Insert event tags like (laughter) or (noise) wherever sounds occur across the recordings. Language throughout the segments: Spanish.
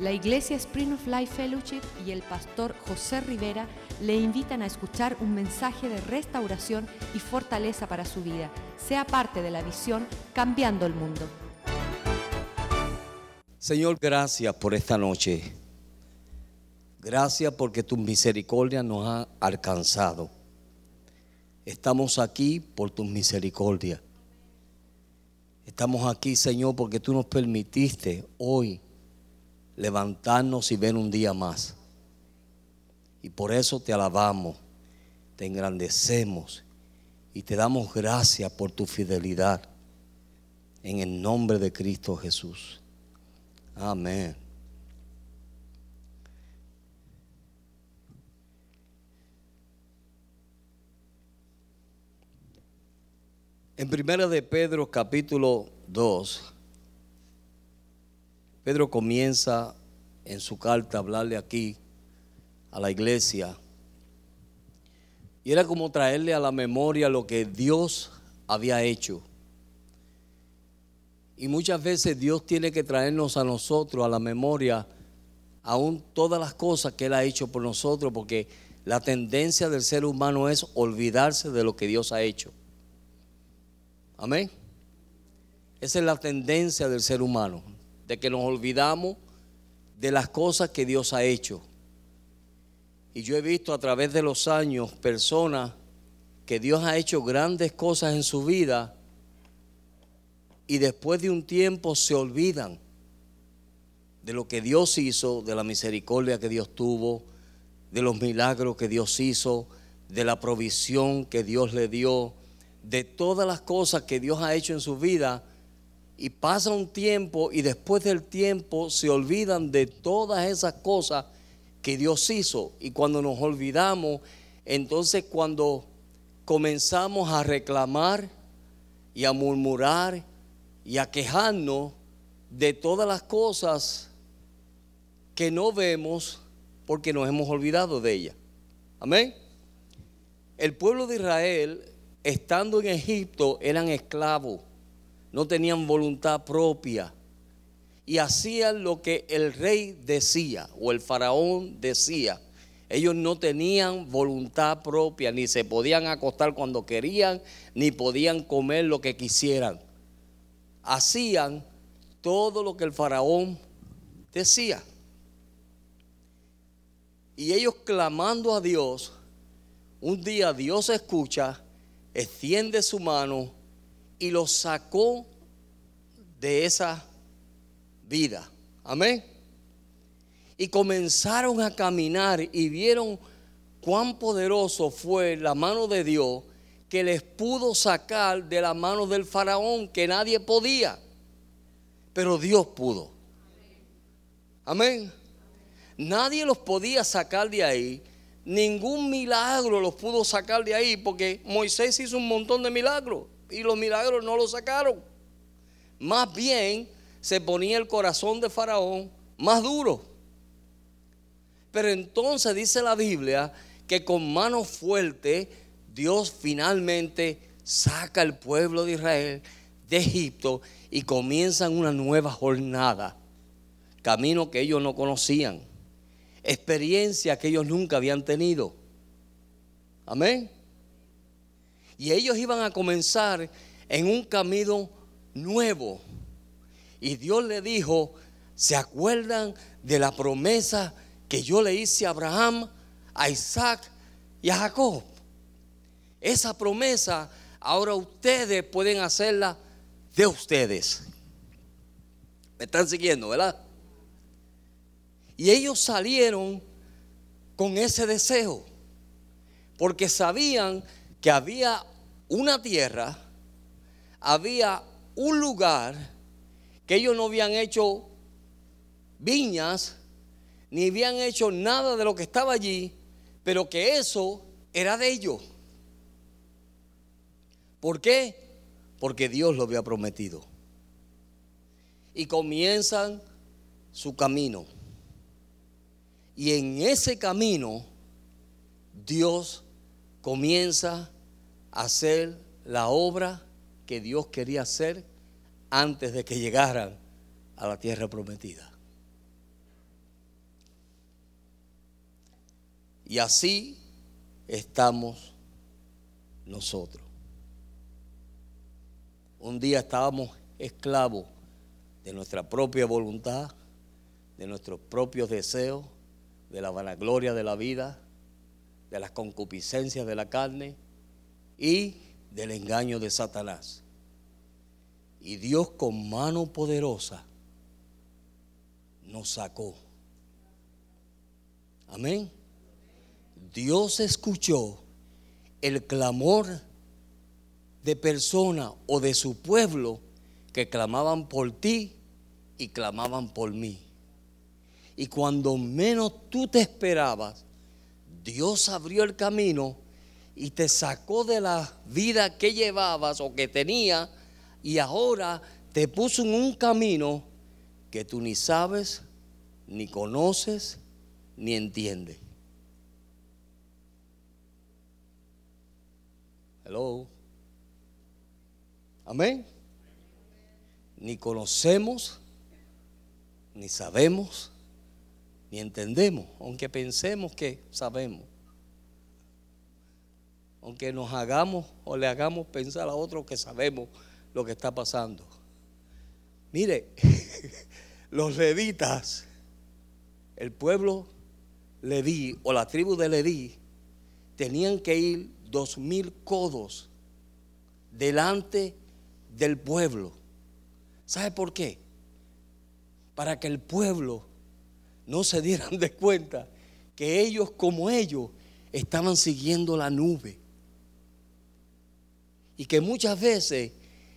La Iglesia Spring of Life Fellowship y el pastor José Rivera le invitan a escuchar un mensaje de restauración y fortaleza para su vida. Sea parte de la visión Cambiando el Mundo. Señor, gracias por esta noche. Gracias porque tu misericordia nos ha alcanzado. Estamos aquí por tu misericordia. Estamos aquí, Señor, porque tú nos permitiste hoy levantarnos y ver un día más. Y por eso te alabamos, te engrandecemos y te damos gracias por tu fidelidad. En el nombre de Cristo Jesús. Amén. En primera de Pedro capítulo 2 Pedro comienza en su carta a hablarle aquí a la iglesia. Y era como traerle a la memoria lo que Dios había hecho. Y muchas veces Dios tiene que traernos a nosotros a la memoria aún todas las cosas que Él ha hecho por nosotros, porque la tendencia del ser humano es olvidarse de lo que Dios ha hecho. Amén. Esa es la tendencia del ser humano de que nos olvidamos de las cosas que Dios ha hecho. Y yo he visto a través de los años personas que Dios ha hecho grandes cosas en su vida y después de un tiempo se olvidan de lo que Dios hizo, de la misericordia que Dios tuvo, de los milagros que Dios hizo, de la provisión que Dios le dio, de todas las cosas que Dios ha hecho en su vida y pasa un tiempo y después del tiempo se olvidan de todas esas cosas que Dios hizo. Y cuando nos olvidamos, entonces cuando comenzamos a reclamar y a murmurar y a quejarnos de todas las cosas que no vemos porque nos hemos olvidado de ellas. Amén. El pueblo de Israel, estando en Egipto, eran esclavos no tenían voluntad propia y hacían lo que el rey decía o el faraón decía. Ellos no tenían voluntad propia, ni se podían acostar cuando querían, ni podían comer lo que quisieran. Hacían todo lo que el faraón decía. Y ellos clamando a Dios, un día Dios escucha, extiende su mano y los sacó de esa vida. Amén. Y comenzaron a caminar y vieron cuán poderoso fue la mano de Dios que les pudo sacar de la mano del faraón que nadie podía. Pero Dios pudo. Amén. Nadie los podía sacar de ahí. Ningún milagro los pudo sacar de ahí porque Moisés hizo un montón de milagros y los milagros no los sacaron. Más bien se ponía el corazón de Faraón más duro. Pero entonces dice la Biblia que con mano fuerte Dios finalmente saca al pueblo de Israel de Egipto y comienzan una nueva jornada. Camino que ellos no conocían. Experiencia que ellos nunca habían tenido. Amén. Y ellos iban a comenzar en un camino nuevo. Y Dios le dijo, ¿se acuerdan de la promesa que yo le hice a Abraham, a Isaac y a Jacob? Esa promesa ahora ustedes pueden hacerla de ustedes. Me están siguiendo, ¿verdad? Y ellos salieron con ese deseo, porque sabían que había una tierra, había un lugar que ellos no habían hecho viñas, ni habían hecho nada de lo que estaba allí, pero que eso era de ellos. ¿Por qué? Porque Dios lo había prometido. Y comienzan su camino. Y en ese camino Dios comienza a hacer la obra que Dios quería hacer antes de que llegaran a la tierra prometida. Y así estamos nosotros. Un día estábamos esclavos de nuestra propia voluntad, de nuestros propios deseos, de la vanagloria de la vida, de las concupiscencias de la carne y del engaño de Satanás. Y Dios con mano poderosa nos sacó. Amén. Dios escuchó el clamor de persona o de su pueblo que clamaban por ti y clamaban por mí. Y cuando menos tú te esperabas, Dios abrió el camino y te sacó de la vida que llevabas o que tenía y ahora te puso en un camino que tú ni sabes, ni conoces, ni entiendes. Hello. Amén. Ni conocemos, ni sabemos, ni entendemos, aunque pensemos que sabemos. Aunque nos hagamos o le hagamos pensar a otros que sabemos lo que está pasando. Mire, (laughs) los levitas, el pueblo leví o la tribu de Leví, tenían que ir dos mil codos delante del pueblo. ¿Sabe por qué? Para que el pueblo no se dieran de cuenta que ellos como ellos estaban siguiendo la nube. Y que muchas veces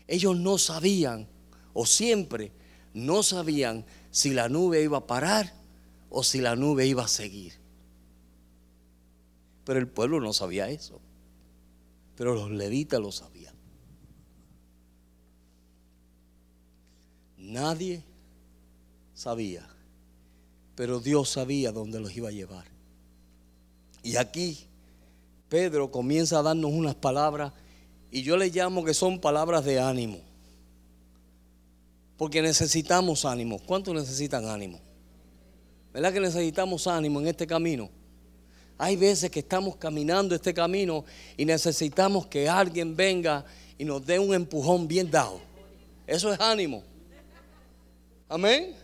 ellos no sabían, o siempre no sabían si la nube iba a parar o si la nube iba a seguir. Pero el pueblo no sabía eso pero los levitas lo sabían. Nadie sabía, pero Dios sabía dónde los iba a llevar. Y aquí Pedro comienza a darnos unas palabras y yo le llamo que son palabras de ánimo. Porque necesitamos ánimo. ¿Cuántos necesitan ánimo? ¿Verdad que necesitamos ánimo en este camino? Hay veces que estamos caminando este camino y necesitamos que alguien venga y nos dé un empujón bien dado. Eso es ánimo. Amén.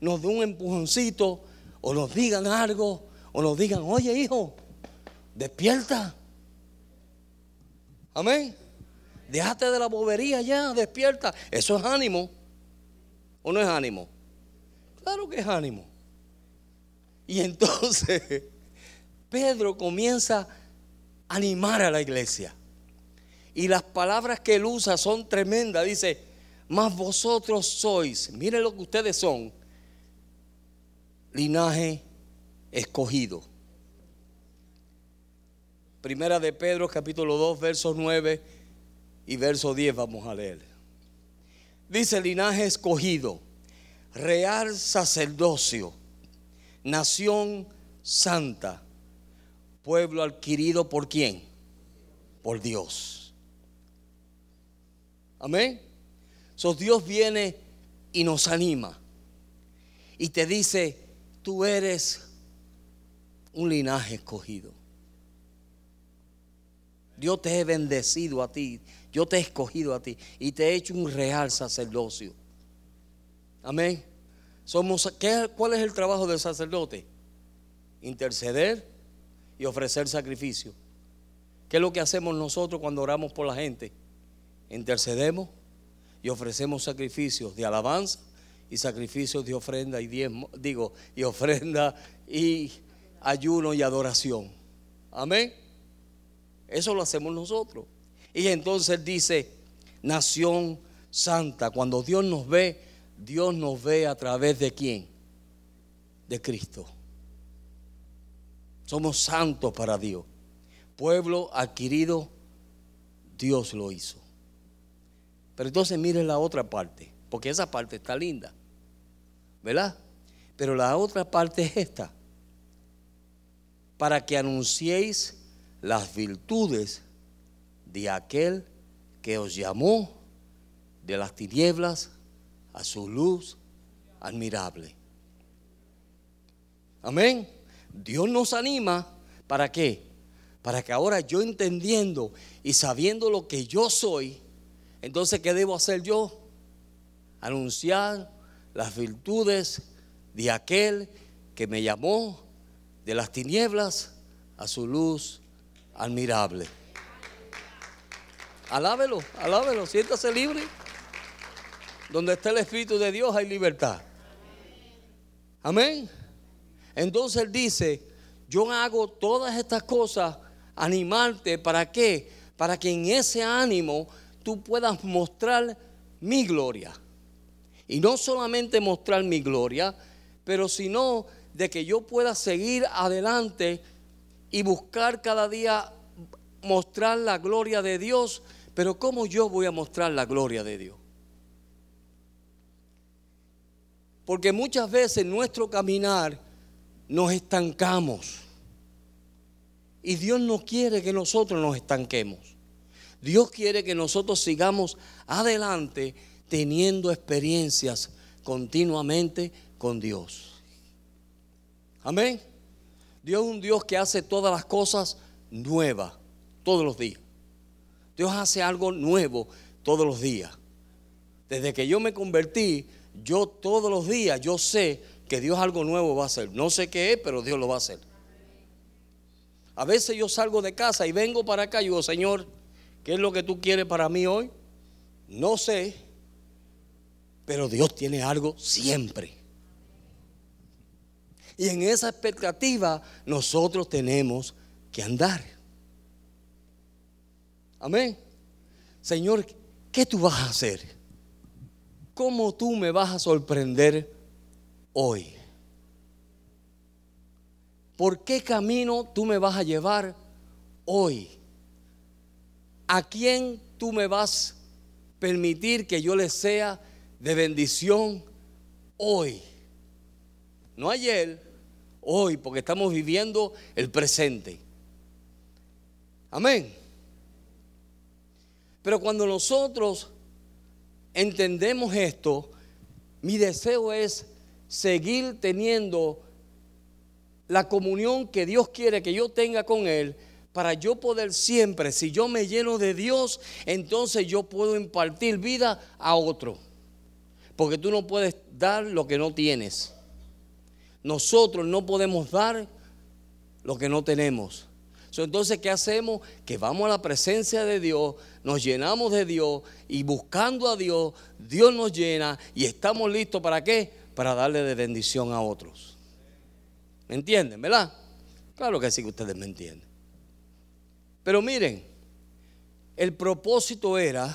Nos dé un empujoncito o nos digan algo o nos digan, oye hijo, despierta. Amén. Déjate de la bobería ya, despierta. Eso es ánimo. ¿O no es ánimo? Claro que es ánimo. Y entonces (laughs) Pedro comienza a animar a la iglesia. Y las palabras que él usa son tremendas. Dice, más vosotros sois, miren lo que ustedes son, linaje escogido. Primera de Pedro capítulo 2, verso 9 y verso 10 vamos a leer. Dice linaje escogido, real sacerdocio, nación santa pueblo adquirido por quién? Por Dios. Amén. So, Dios viene y nos anima. Y te dice, tú eres un linaje escogido. Yo te he bendecido a ti, yo te he escogido a ti y te he hecho un real sacerdocio. Amén. Somos, ¿qué, ¿Cuál es el trabajo del sacerdote? Interceder y ofrecer sacrificio. ¿Qué es lo que hacemos nosotros cuando oramos por la gente? Intercedemos y ofrecemos sacrificios de alabanza y sacrificios de ofrenda y diezmo, digo, y ofrenda y ayuno y adoración. Amén. Eso lo hacemos nosotros. Y entonces dice, nación santa, cuando Dios nos ve, Dios nos ve a través de quién? De Cristo. Somos santos para Dios. Pueblo adquirido, Dios lo hizo. Pero entonces miren la otra parte, porque esa parte está linda, ¿verdad? Pero la otra parte es esta, para que anunciéis las virtudes de aquel que os llamó de las tinieblas a su luz admirable. Amén Dios nos anima, ¿para qué? Para que ahora yo entendiendo y sabiendo lo que yo soy, entonces ¿qué debo hacer yo? Anunciar las virtudes de aquel que me llamó de las tinieblas a su luz admirable. Alábelo, alábelo, siéntase libre. Donde está el Espíritu de Dios hay libertad. Amén. Entonces él dice, yo hago todas estas cosas, animarte, ¿para qué? Para que en ese ánimo tú puedas mostrar mi gloria. Y no solamente mostrar mi gloria, pero sino de que yo pueda seguir adelante y buscar cada día mostrar la gloria de Dios. Pero ¿cómo yo voy a mostrar la gloria de Dios? Porque muchas veces en nuestro caminar nos estancamos. Y Dios no quiere que nosotros nos estanquemos. Dios quiere que nosotros sigamos adelante teniendo experiencias continuamente con Dios. Amén. Dios es un Dios que hace todas las cosas nuevas, todos los días. Dios hace algo nuevo todos los días. Desde que yo me convertí, yo todos los días, yo sé que Dios algo nuevo va a hacer. No sé qué es, pero Dios lo va a hacer. A veces yo salgo de casa y vengo para acá y digo, Señor, ¿qué es lo que tú quieres para mí hoy? No sé, pero Dios tiene algo siempre. Y en esa expectativa nosotros tenemos que andar. Amén. Señor, ¿qué tú vas a hacer? ¿Cómo tú me vas a sorprender hoy? ¿Por qué camino tú me vas a llevar hoy? ¿A quién tú me vas a permitir que yo le sea de bendición hoy? No ayer, hoy, porque estamos viviendo el presente. Amén. Pero cuando nosotros entendemos esto, mi deseo es seguir teniendo la comunión que Dios quiere que yo tenga con Él, para yo poder siempre, si yo me lleno de Dios, entonces yo puedo impartir vida a otro. Porque tú no puedes dar lo que no tienes. Nosotros no podemos dar lo que no tenemos. entonces, ¿qué hacemos? Que vamos a la presencia de Dios, nos llenamos de Dios y buscando a Dios, Dios nos llena y estamos listos para qué? Para darle de bendición a otros. ¿Me entienden, verdad? Claro que sí que ustedes me entienden. Pero miren, el propósito era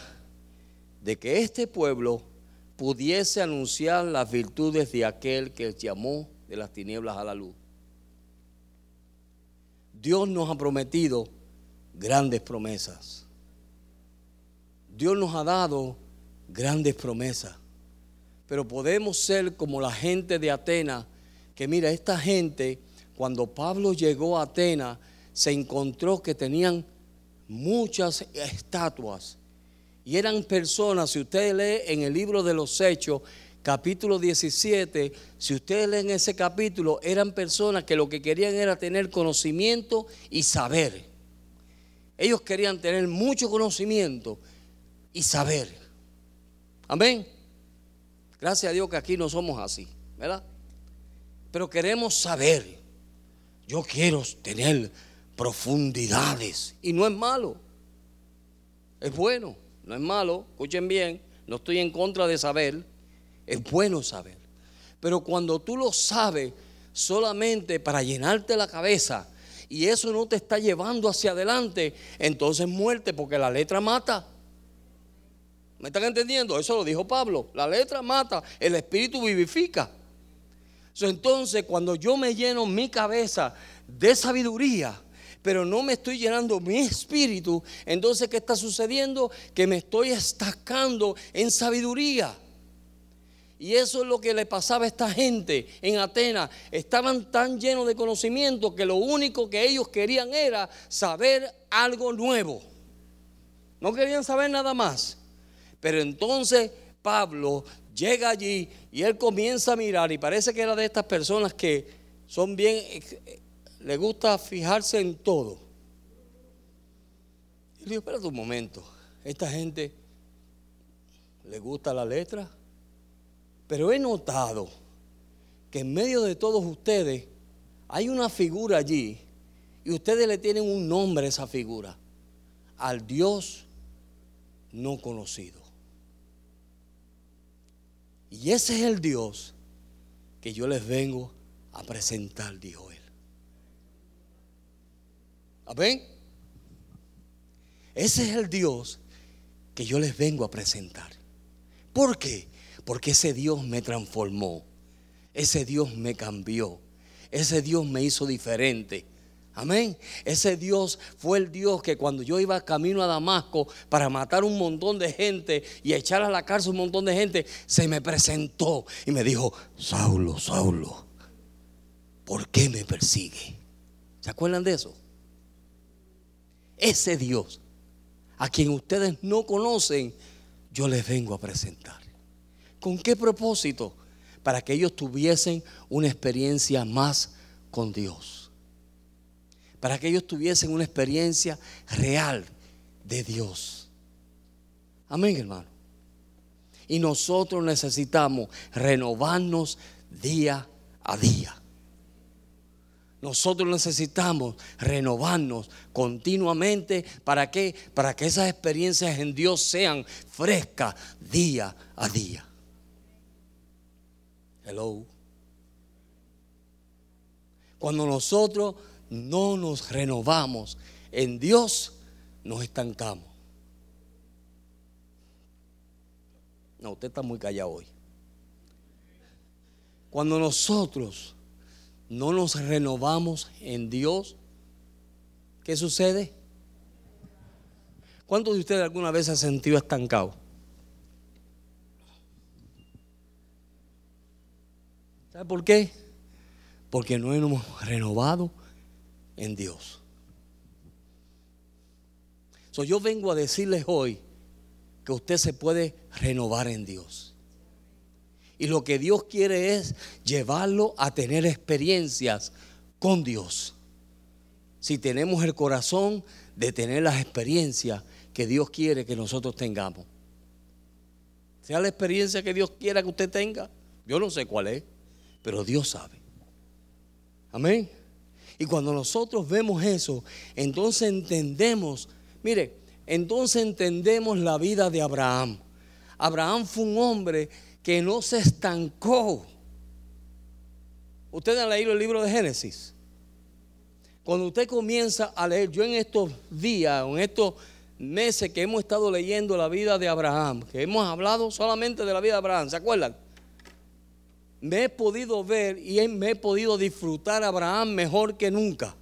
de que este pueblo pudiese anunciar las virtudes de aquel que llamó de las tinieblas a la luz. Dios nos ha prometido grandes promesas. Dios nos ha dado grandes promesas. Pero podemos ser como la gente de Atenas, que mira, esta gente, cuando Pablo llegó a Atenas, se encontró que tenían muchas estatuas. Y eran personas, si usted lee en el libro de los Hechos, capítulo 17, si ustedes leen ese capítulo, eran personas que lo que querían era tener conocimiento y saber. Ellos querían tener mucho conocimiento y saber. Amén. Gracias a Dios que aquí no somos así, ¿verdad? Pero queremos saber. Yo quiero tener profundidades. Y no es malo. Es bueno, no es malo. Escuchen bien, no estoy en contra de saber es bueno saber. Pero cuando tú lo sabes solamente para llenarte la cabeza y eso no te está llevando hacia adelante, entonces muerte porque la letra mata. ¿Me están entendiendo? Eso lo dijo Pablo. La letra mata, el espíritu vivifica. Entonces, cuando yo me lleno mi cabeza de sabiduría, pero no me estoy llenando mi espíritu, entonces, ¿qué está sucediendo? Que me estoy estancando en sabiduría. Y eso es lo que le pasaba a esta gente en Atenas. Estaban tan llenos de conocimiento que lo único que ellos querían era saber algo nuevo. No querían saber nada más. Pero entonces Pablo llega allí y él comienza a mirar y parece que era de estas personas que son bien le gusta fijarse en todo. Y le digo, espérate un momento, esta gente le gusta la letra, pero he notado que en medio de todos ustedes hay una figura allí y ustedes le tienen un nombre a esa figura, al Dios no conocido. Y ese es el Dios que yo les vengo a presentar, dijo él. Amén. Ese es el Dios que yo les vengo a presentar. ¿Por qué? Porque ese Dios me transformó. Ese Dios me cambió. Ese Dios me hizo diferente. Amén. Ese Dios fue el Dios que cuando yo iba camino a Damasco para matar un montón de gente y echar a la cárcel un montón de gente, se me presentó y me dijo, Saulo, Saulo, ¿por qué me persigue? ¿Se acuerdan de eso? Ese Dios a quien ustedes no conocen, yo les vengo a presentar. ¿Con qué propósito? Para que ellos tuviesen una experiencia más con Dios. Para que ellos tuviesen una experiencia real de Dios. Amén, hermano. Y nosotros necesitamos renovarnos día a día. Nosotros necesitamos renovarnos continuamente. ¿Para qué? Para que esas experiencias en Dios sean frescas día a día. Hello. Cuando nosotros no nos renovamos en Dios, nos estancamos. No, usted está muy callado hoy. Cuando nosotros no nos renovamos en Dios, ¿qué sucede? ¿Cuántos de ustedes alguna vez se han sentido estancado? ¿Sabe por qué? Porque no hemos renovado en Dios. yo vengo a decirles hoy que usted se puede renovar en Dios. Y lo que Dios quiere es llevarlo a tener experiencias con Dios. Si tenemos el corazón de tener las experiencias que Dios quiere que nosotros tengamos. Sea la experiencia que Dios quiera que usted tenga. Yo no sé cuál es, pero Dios sabe. Amén. Y cuando nosotros vemos eso, entonces entendemos, mire, entonces entendemos la vida de Abraham. Abraham fue un hombre que no se estancó. Ustedes han leído el libro de Génesis. Cuando usted comienza a leer, yo en estos días, en estos meses que hemos estado leyendo la vida de Abraham, que hemos hablado solamente de la vida de Abraham, ¿se acuerdan? Me he podido ver y me he podido disfrutar a Abraham mejor que nunca.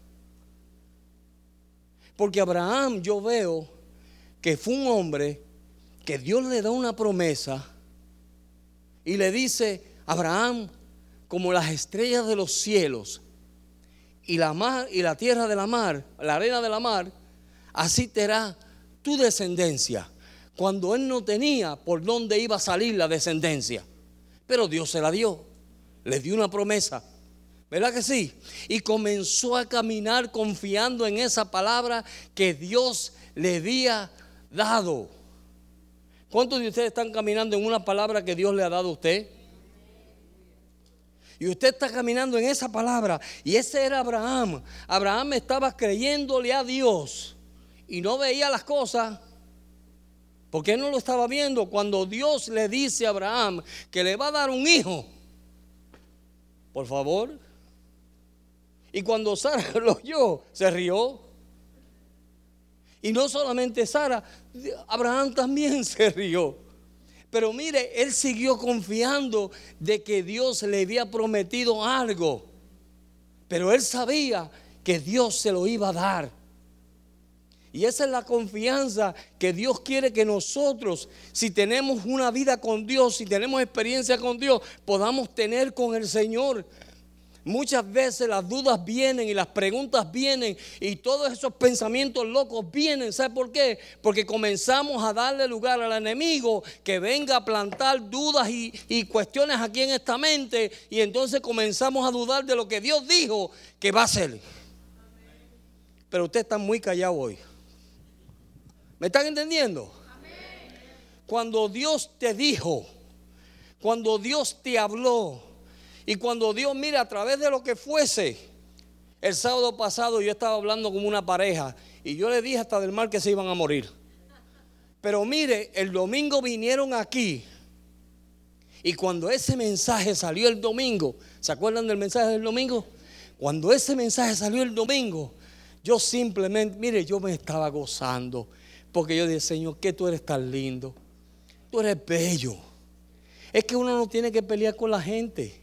Porque Abraham yo veo que fue un hombre que Dios le da una promesa y le dice, Abraham, como las estrellas de los cielos y la mar y la tierra de la mar, la arena de la mar, así será tu descendencia. Cuando él no tenía por dónde iba a salir la descendencia. Pero Dios se la dio. Le dio una promesa. ¿Verdad que sí? Y comenzó a caminar confiando en esa palabra que Dios le había dado. ¿Cuántos de ustedes están caminando en una palabra que Dios le ha dado a usted? Y usted está caminando en esa palabra. Y ese era Abraham. Abraham estaba creyéndole a Dios. Y no veía las cosas. Porque no lo estaba viendo. Cuando Dios le dice a Abraham que le va a dar un hijo. Por favor. Y cuando Sara (laughs) lo oyó, se rió. Y no solamente Sara, Abraham también (laughs) se rió. Pero mire, él siguió confiando de que Dios le había prometido algo. Pero él sabía que Dios se lo iba a dar. Y esa es la confianza que Dios quiere que nosotros, si tenemos una vida con Dios, si tenemos experiencia con Dios, podamos tener con el Señor. Muchas veces las dudas vienen y las preguntas vienen y todos esos pensamientos locos vienen. ¿Sabe por qué? Porque comenzamos a darle lugar al enemigo que venga a plantar dudas y, cuestiones aquí en esta mente y entonces comenzamos a dudar de lo que Dios dijo que va a hacer. pero usted está muy callado hoy. ¿Me están entendiendo? Cuando Dios te dijo, cuando Dios te habló y cuando Dios mira a través de lo que fuese. El sábado pasado yo estaba hablando con una pareja y yo le dije hasta del mal que se iban a morir. Pero mire, el domingo vinieron aquí y cuando ese mensaje salió el domingo, ¿se acuerdan del mensaje del domingo? Cuando ese mensaje salió el domingo, yo simplemente, mire, yo me estaba gozando. Porque yo dije, Señor, que tú eres tan lindo. Tú eres bello. Es que uno no tiene que pelear con la gente.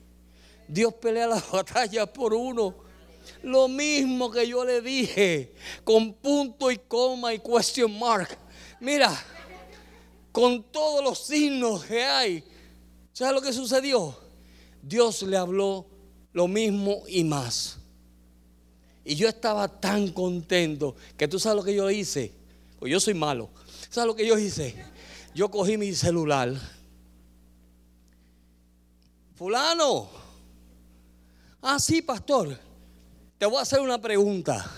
Dios pelea las (laughs) batallas por uno. Lo mismo que yo le dije, con punto y coma y question mark. Mira, con todos los signos que hay. ¿Sabes lo que sucedió? Dios le habló lo mismo y más. Y yo estaba tan contento que tú sabes lo que yo hice. Pues yo soy malo. ¿Sabes lo que yo hice? Yo cogí mi celular. Fulano. Ah, sí, pastor. Te voy a hacer una pregunta.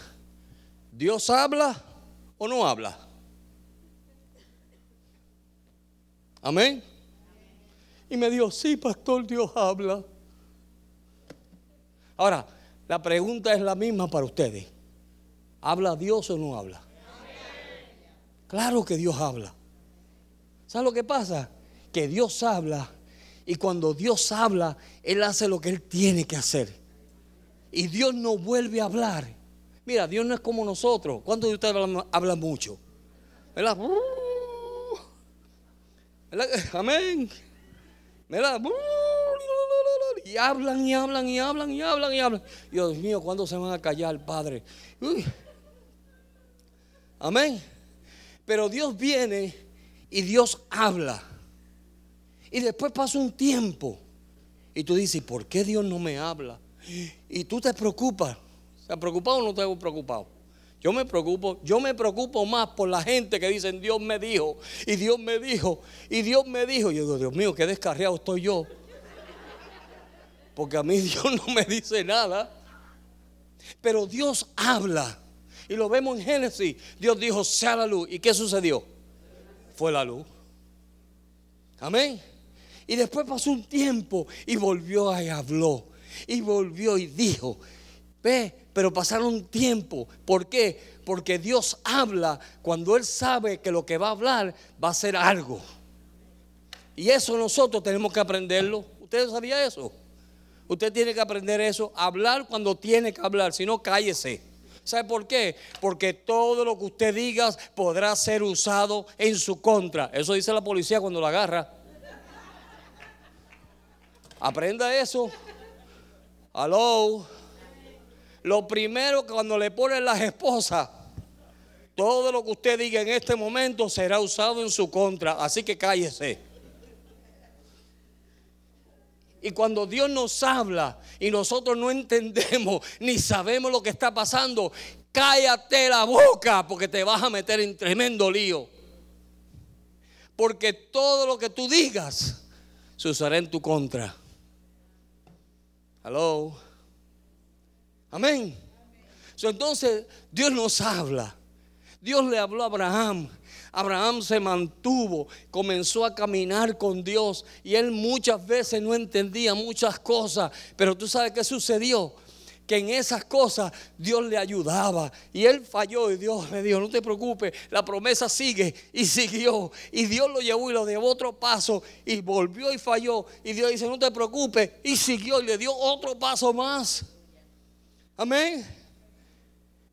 ¿Dios habla o no habla? Amén. Y me dijo, sí, pastor, Dios habla. Ahora, la pregunta es la misma para ustedes. ¿Habla Dios o no habla? Claro que Dios habla. ¿Sabes lo que pasa? Que Dios habla y cuando Dios habla, Él hace lo que Él tiene que hacer. Y Dios no vuelve a hablar. Mira, Dios no es como nosotros. ¿Cuántos de ustedes hablan, mucho? ¿Verdad? ¿Verdad? Amén. ¿Verdad? Y hablan y hablan y hablan y hablan y hablan. Dios mío, ¿cuándo se van a callar, Padre? Amén. Pero Dios viene y Dios habla. Y después pasa un tiempo. Y tú dices, ¿por qué Dios no me habla? Y tú te preocupas. ¿Se ha preocupado o no te has preocupado? Yo me preocupo, yo me preocupo más por la gente que dicen Dios me dijo, y Dios me dijo, y Dios me dijo. Y yo digo, Dios mío, qué descarriado estoy yo. Porque a mí (laughs) Dios no me dice nada. Pero Dios habla. Y lo vemos en Génesis. Dios dijo, sea la luz. ¿Y qué sucedió? Fue la luz. Amén. Y después pasó un tiempo y volvió y habló. Y volvió y dijo, ve, pero pasaron un tiempo. ¿Por qué? Porque Dios habla cuando Él sabe que lo que va a hablar va a ser algo. Y eso nosotros tenemos que aprenderlo. ¿Ustedes sabían eso? Usted tiene que aprender eso, hablar cuando tiene que hablar, si no, cállese. ¿Sabe por qué? Porque todo lo que usted diga podrá ser usado en su contra. Eso dice la policía cuando la agarra. Aprenda eso. Aló. Lo primero cuando le ponen las esposas, todo lo que usted diga en este momento será usado en su contra. Así que cállese. Y cuando Dios nos habla y nosotros no entendemos (laughs) ni sabemos lo que está pasando, cállate la boca porque te vas a meter en tremendo lío. Porque todo lo que tú digas se usará en tu contra. Hello. Amén. entonces Dios nos habla. Dios le habló a Abraham Abraham se mantuvo, comenzó a caminar con Dios y él muchas veces no entendía muchas cosas, pero tú sabes qué sucedió que en esas cosas Dios le ayudaba. Y él falló y Dios le dijo, no te preocupes, la promesa sigue y siguió. Y Dios lo llevó y lo llevó otro paso y volvió y falló. Y Dios dice, no te preocupes, y siguió y le dio otro paso más. Amén.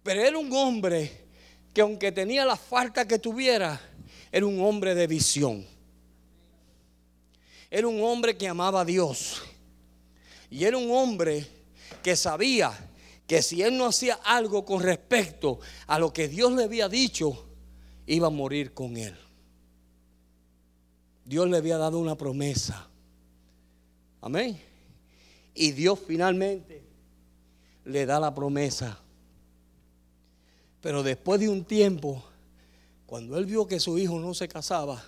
Pero era un hombre que aunque tenía la falta que tuviera, era un hombre de visión. Era un hombre que amaba a Dios. Y era un hombre que sabía que si él no hacía algo con respecto a lo que Dios le había dicho, iba a morir con él. Dios le había dado una promesa. Amén. Y Dios finalmente le da la promesa. Pero después de un tiempo, cuando él vio que su hijo no se casaba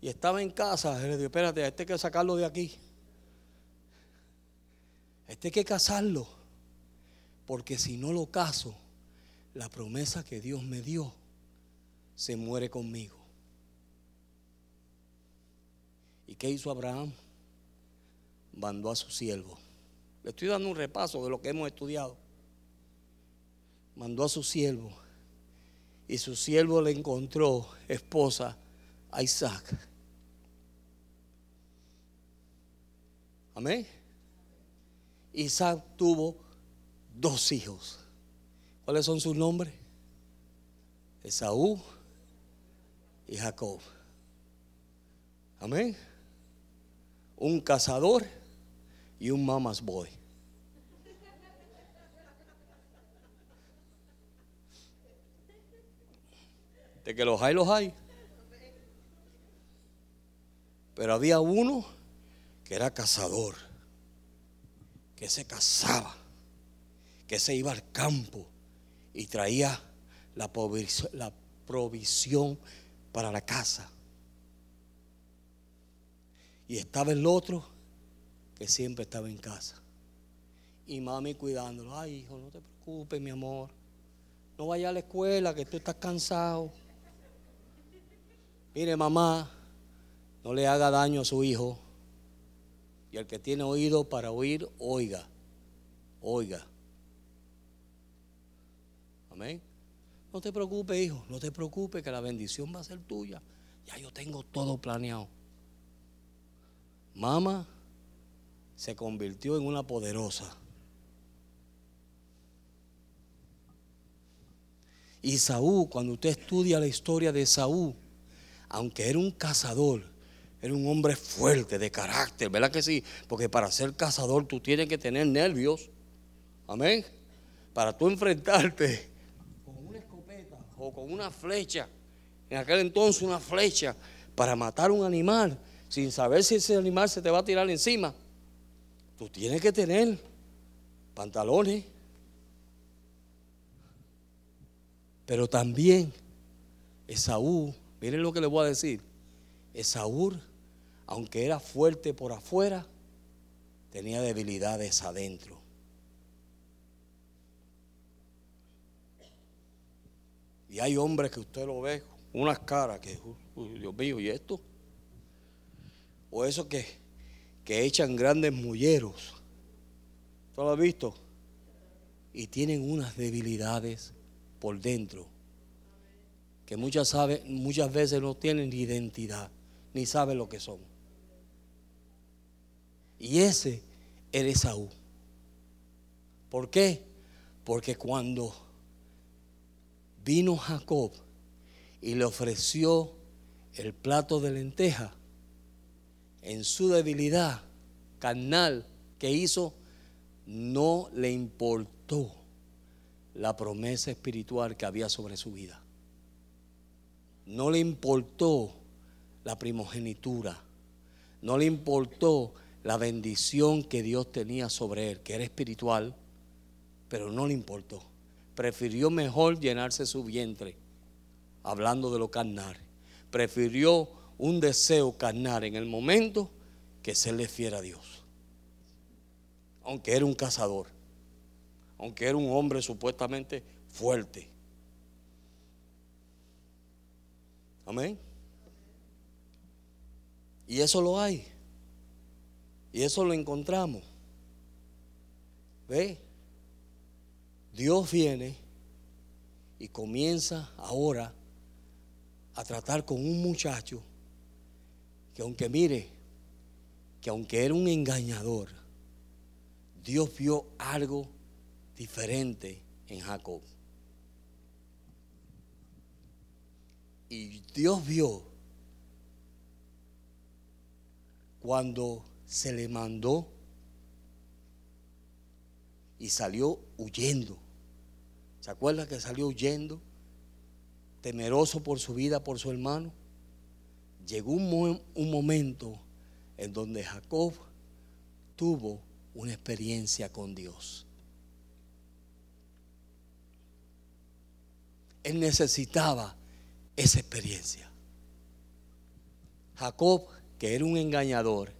y estaba en casa, él le dijo, espérate, este hay que sacarlo de aquí. Este hay que casarlo. Porque si no lo caso, la promesa que Dios me dio se muere conmigo. ¿Y qué hizo Abraham? Mandó a su siervo. Le estoy dando un repaso de lo que hemos estudiado. Mandó a su siervo y su siervo le encontró esposa a Isaac. Amén. Isaac tuvo dos hijos. ¿Cuáles son sus nombres? Esaú y Jacob. Amén. Un cazador y un mama's boy. De que los hay, los hay. Pero había uno que era cazador, que se cazaba, que se iba al campo y traía la provisión, para la casa. Y estaba el otro que siempre estaba en casa. Y mami cuidándolo. Ay, hijo, no te preocupes, mi amor. No vaya a la escuela, que tú estás cansado. Mire, mamá, no le haga daño a su hijo. Y el que tiene oído para oír, oiga. Oiga. Amén. No te preocupes, hijo. No te preocupes, que la bendición va a ser tuya. Ya yo tengo todo planeado. Mamá se convirtió en una poderosa. Y Saúl, cuando usted estudia la historia de Saúl, aunque era un cazador, era un hombre fuerte, de carácter, ¿verdad que sí? Porque para ser cazador tú tienes que tener nervios. Amén. Para tú enfrentarte con una escopeta o con una flecha, en aquel entonces una flecha, para matar un animal, sin saber si ese animal se te va a tirar encima. Tú tienes que tener pantalones, pero también Esaú, miren lo que le voy a decir, Esaú, aunque era fuerte por afuera, tenía debilidades adentro. Y hay hombres que usted lo ve, unas caras que, Dios mío, ¿y esto? o esos que, que echan grandes mulleros. ¿Tú lo has visto? Y tienen unas debilidades por dentro que muchas, muchas veces no tienen identidad, ni saben lo que son. Y ese era Esaú. ¿Por qué? Porque cuando vino Jacob y le ofreció el plato de lenteja, en su debilidad carnal que hizo, no le importó la promesa espiritual que había sobre su vida. No le importó la primogenitura. No le importó la bendición que Dios tenía sobre él, que era espiritual, pero no le importó. Prefirió mejor llenarse su vientre, hablando de lo carnal. Prefirió un deseo carnal en el momento que serle fiel a Dios. Aunque era un cazador, aunque era un hombre supuestamente fuerte. Amén. Y eso lo hay. Y eso lo encontramos. ¿Ve? Dios viene y comienza ahora a tratar con un muchacho que aunque mire, que aunque era un engañador, Dios vio algo diferente en Jacob. Y Dios vio cuando se le mandó y salió huyendo. ¿Se acuerda que salió huyendo? Temeroso por su vida, por su hermano llegó un, momento en donde Jacob tuvo una experiencia con Dios. Él necesitaba esa experiencia. Jacob, que era un engañador,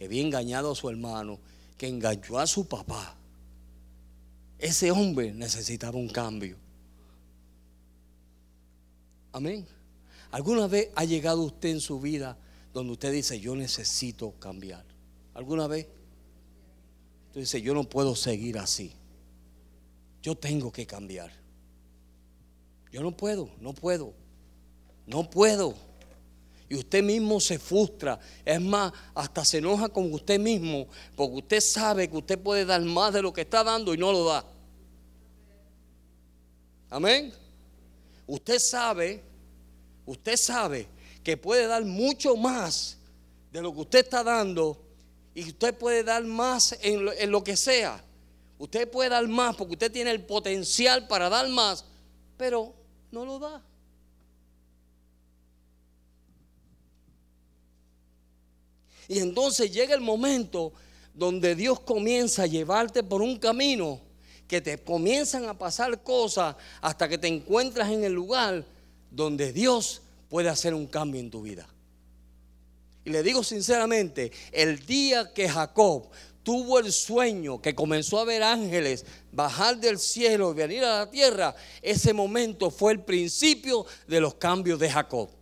que había engañado a su hermano, que engañó a su papá, ese hombre necesitaba un cambio. Amén. ¿Alguna vez ha llegado usted en su vida donde usted dice, yo necesito cambiar? ¿Alguna vez? Usted dice, yo no puedo seguir así. Yo tengo que cambiar. Yo no puedo, no puedo. No puedo. Y usted mismo se frustra. Es más, hasta se enoja con usted mismo porque usted sabe que usted puede dar más de lo que está dando y no lo da. Amén. Usted sabe, usted sabe que puede dar mucho más de lo que usted está dando y usted puede dar más en lo, en lo que sea. Usted puede dar más porque usted tiene el potencial para dar más, pero no lo da. Y entonces llega el momento donde Dios comienza a llevarte por un camino que te comienzan a pasar cosas hasta que te encuentras en el lugar donde Dios puede hacer un cambio en tu vida. Y le digo sinceramente, el día que Jacob tuvo el sueño, que comenzó a ver ángeles bajar del cielo y venir a la tierra, ese momento fue el principio de los cambios de Jacob.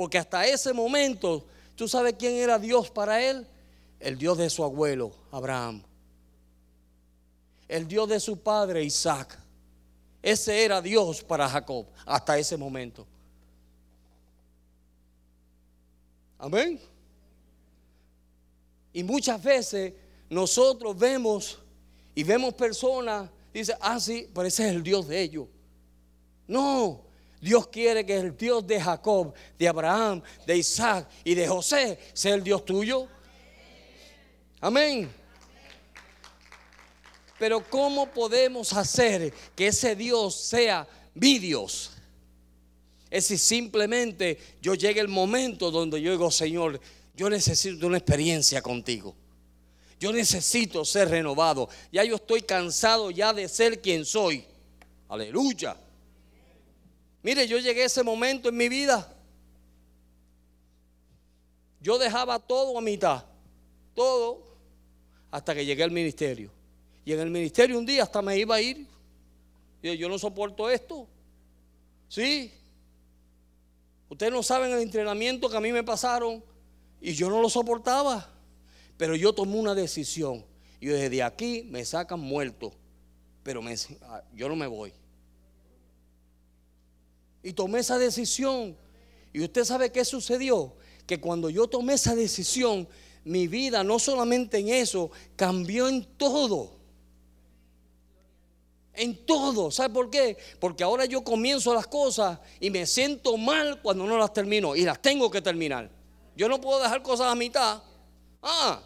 Porque hasta ese momento, ¿tú sabes quién era Dios para él? El Dios de su abuelo, Abraham. El Dios de su padre, Isaac. Ese era Dios para Jacob hasta ese momento. Amén. Y muchas veces nosotros vemos y vemos personas, dice, ah, sí, pero ese es el Dios de ellos. No, Dios quiere que el Dios de Jacob, de Abraham, de Isaac y de José sea el Dios tuyo. Amén. Pero ¿cómo podemos hacer que ese Dios sea mi Dios? Es si simplemente yo llegue el momento donde yo digo, Señor, yo necesito una experiencia contigo. Yo necesito ser renovado. Ya yo estoy cansado ya de ser quien soy. Aleluya. Mire, yo llegué a ese momento en mi vida. Yo dejaba todo a mitad. Todo. Hasta que llegué al ministerio. Y en el ministerio un día hasta me iba a ir. Y yo no soporto esto. Sí. Ustedes no saben el entrenamiento que a mí me pasaron. Y yo no lo soportaba. Pero yo tomé una decisión. Y desde aquí me sacan muerto. Pero ah, yo no me voy. Y tomé esa decisión. Y usted sabe qué sucedió. Que cuando yo tomé esa decisión, mi vida no solamente en eso, cambió en todo. En todo. ¿Sabe por qué? Porque ahora yo comienzo las cosas y me siento mal cuando no las termino. Y las tengo que terminar. Yo no puedo dejar cosas a mitad. Ah.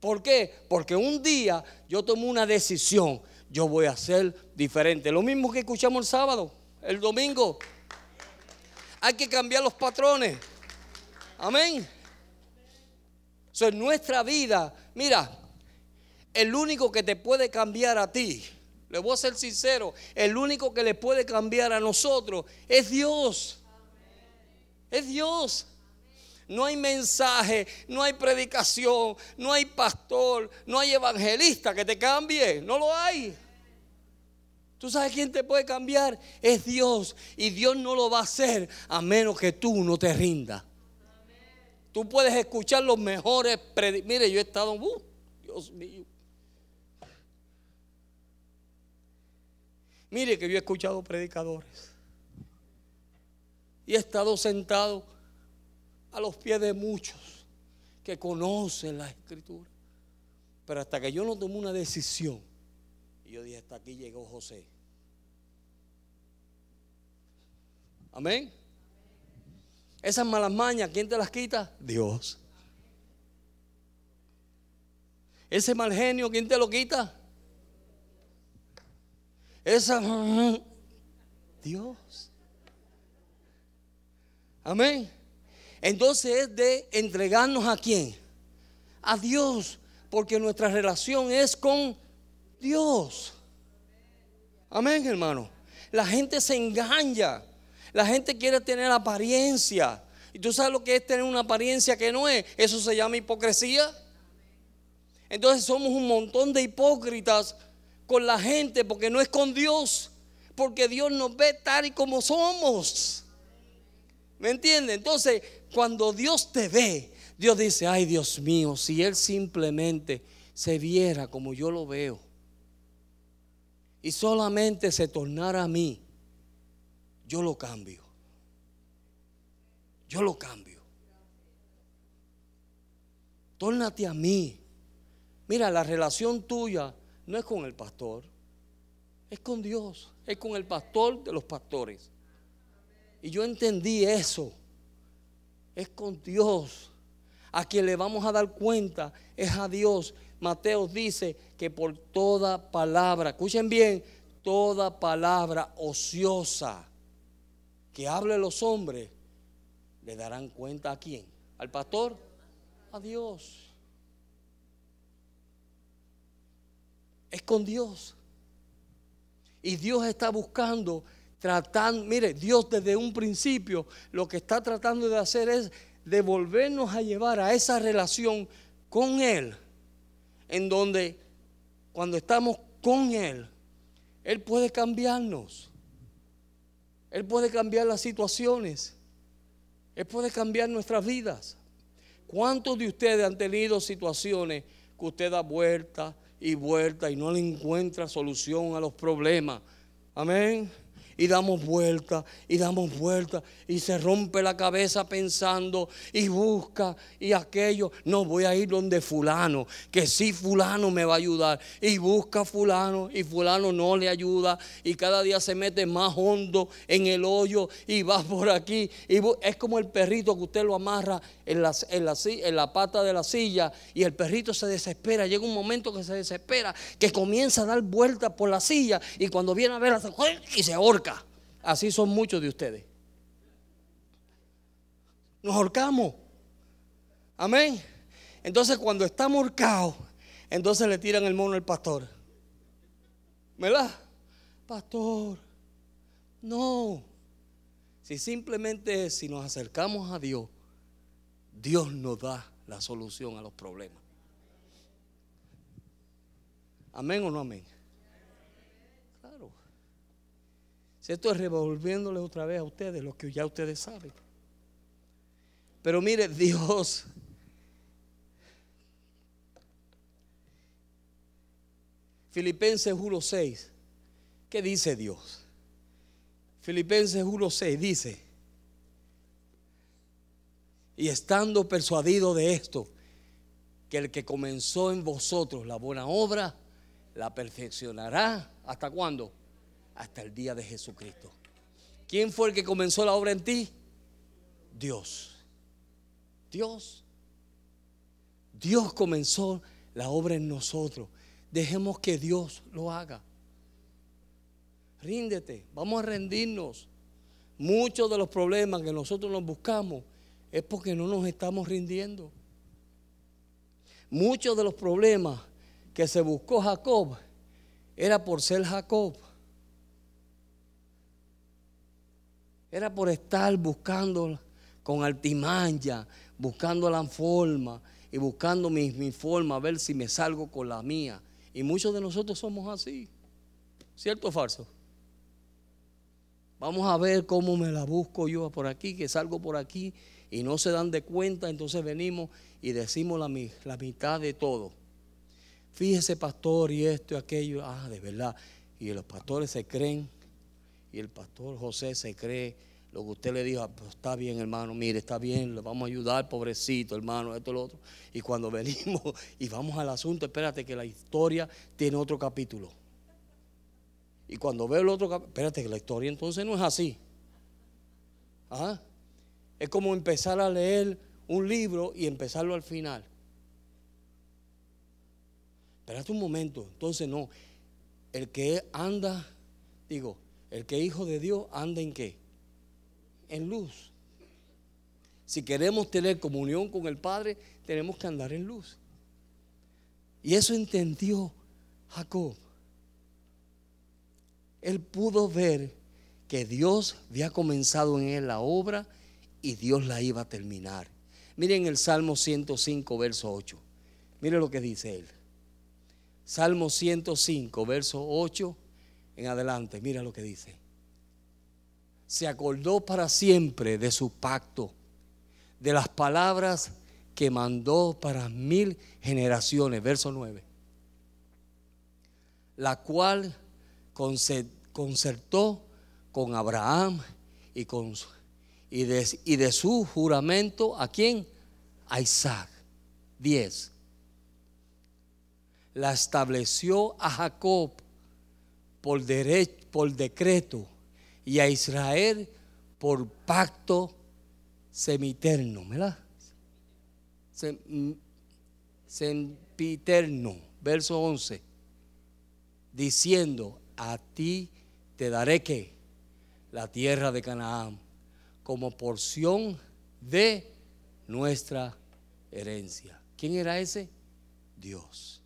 ¿Por qué? Porque un día yo tomo una decisión. Yo voy a ser diferente. Lo mismo que escuchamos el sábado el domingo. Hay que cambiar los patrones. Amén. So, en nuestra vida, mira, el único que te puede cambiar a ti, le voy a ser sincero, el único que le puede cambiar a nosotros es Dios. Es Dios. No hay mensaje, no hay predicación, no hay pastor, no hay evangelista que te cambie. No lo hay. ¿Tú sabes quién te puede cambiar? Es Dios. Y Dios no lo va a hacer a menos que tú no te rindas. Tú puedes escuchar los mejores Mire, yo he estado, uh, Dios mío. Mire que yo he escuchado predicadores. Y he estado sentado a los pies de muchos que conocen la escritura. Pero hasta que yo no tomo una decisión yo dije, hasta aquí llegó José. Amén. Esas malas mañas, ¿quién te las quita? Dios. Ese mal genio, ¿quién te lo quita? Esa... Dios. Amén. Entonces es de entregarnos a quién? A Dios. Porque nuestra relación es con Dios. Amén, hermano. La gente se engaña. La gente quiere tener apariencia. ¿Y tú sabes lo que es tener una apariencia que no es? Eso se llama hipocresía. Entonces somos un montón de hipócritas con la gente porque no es con Dios. porque Dios nos ve tal y como somos. ¿Me entiende? Entonces, cuando Dios te ve, Dios dice, ay Dios mío, si Él simplemente se viera como yo lo veo y solamente se tornara a mí, yo lo cambio. Yo lo cambio. Tórnate a mí. Mira, la relación tuya no es con el pastor, es con Dios, es con el pastor de los pastores. Y yo entendí eso. Es con Dios. A quien le vamos a dar cuenta es a Dios. Mateo dice que por toda palabra, escuchen bien, toda palabra ociosa que hable los hombres, le darán cuenta a quién? ¿Al pastor? A Dios. Es con Dios. Y Dios está buscando, tratando, mire, Dios desde un principio lo que está tratando de hacer es devolvernos a llevar a esa relación con Él, en donde cuando estamos con Él, Él puede cambiarnos. Él puede cambiar las situaciones. Él puede cambiar nuestras vidas. ¿Cuántos de ustedes han tenido situaciones que usted da vuelta y vuelta y no le encuentra solución a los problemas? Amén y damos vuelta y damos vuelta y se rompe la cabeza pensando y busca y aquello. No voy a ir donde fulano, que sí fulano me va a ayudar. Y busca fulano y fulano no le ayuda y cada día se mete más hondo en el hoyo y va (laughs) por aquí. Y es como el perrito que usted lo amarra en la, en, la, en la pata de la silla y el perrito se desespera. Llega un momento que se desespera, que comienza a dar vueltas por la silla y cuando viene a ver, y se ahorca. Así son muchos de ustedes. Nos ahorcamos. Amén. Entonces cuando estamos ahorcados, entonces le tiran el mono al pastor. ¿Verdad? Pastor, no. Si simplemente si nos acercamos a Dios, Dios nos da la solución a los problemas. Amén o no amén. Esto es revolviéndole otra vez a ustedes lo que ya ustedes saben. Pero mire, Dios Filipenses 1.6. ¿Qué dice Dios? Filipenses 1.6 dice, y estando persuadido de esto, que el que comenzó en vosotros la buena obra, la perfeccionará. ¿Hasta cuándo? Hasta el día de Jesucristo. ¿Quién fue el que comenzó la obra en ti? Dios. Dios. Dios comenzó la obra en nosotros. Dejemos que Dios lo haga. Ríndete, vamos a rendirnos. Muchos de los problemas que nosotros nos buscamos es porque no nos estamos rindiendo. Muchos de los problemas que se buscó Jacob era por ser Jacob. Era por estar buscando con altimaña, buscando la forma y buscando mi, forma, a ver si me salgo con la mía. Y muchos de nosotros somos así. ¿Cierto o falso? Vamos a ver cómo me la busco yo por aquí, que salgo por aquí y no se dan de cuenta, entonces venimos y decimos la mitad de todo. Fíjese, pastor, y esto y aquello. Ah, de verdad. Y los pastores se creen y el pastor José se cree lo que usted le dijo, ah, pues está bien hermano, mire, está bien, le vamos a ayudar, pobrecito hermano, esto, lo otro. Y cuando (laughs) venimos y vamos al asunto, espérate que la historia tiene otro capítulo. Y cuando veo el otro capítulo, espérate que la historia entonces no es así. ¿Ah? Es como empezar a leer un libro y empezarlo al final. Espérate un momento, entonces no. El que anda, digo, el que es hijo de Dios anda en qué? En luz. Si queremos tener comunión con el Padre, tenemos que andar en luz. Y eso entendió Jacob. Él pudo ver que Dios había comenzado en él la obra y Dios la iba a terminar. Miren el Salmo 105, verso 8. Miren lo que dice él. Salmo 105, verso 8 en adelante, mira lo que dice. Se acordó para siempre de su pacto, de las palabras que mandó para mil generaciones, verso 9, la cual concertó con Abraham y, con, y, de, y de su juramento, ¿a quién? A Isaac. 10. La estableció a Jacob por, derecho, por decreto y a Israel por pacto semiterno, ¿verdad? Sempiterno, verso 11, diciendo, a ti te daré que la tierra de Canaán como porción de nuestra herencia. ¿Quién era ese? Dios.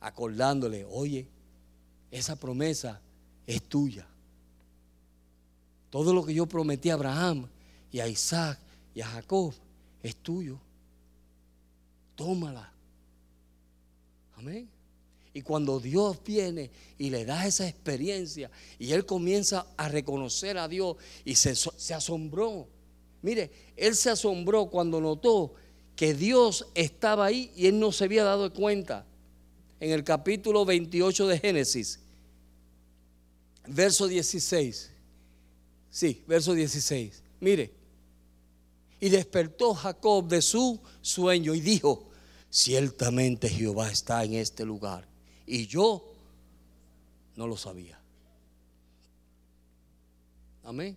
Acordándole, oye, esa promesa es tuya. Todo lo que yo prometí a Abraham y a Isaac y a Jacob es tuyo. Tómala. Amén. Y cuando Dios viene y le da esa experiencia y él comienza a reconocer a Dios y se, se, asombró. Mire, él se asombró cuando notó que Dios estaba ahí y él no se había dado cuenta. En el capítulo 28 de Génesis, verso 16. Sí, verso 16. Mire, y despertó Jacob de su sueño y dijo, ciertamente Jehová está en este lugar y yo no lo sabía. Amén.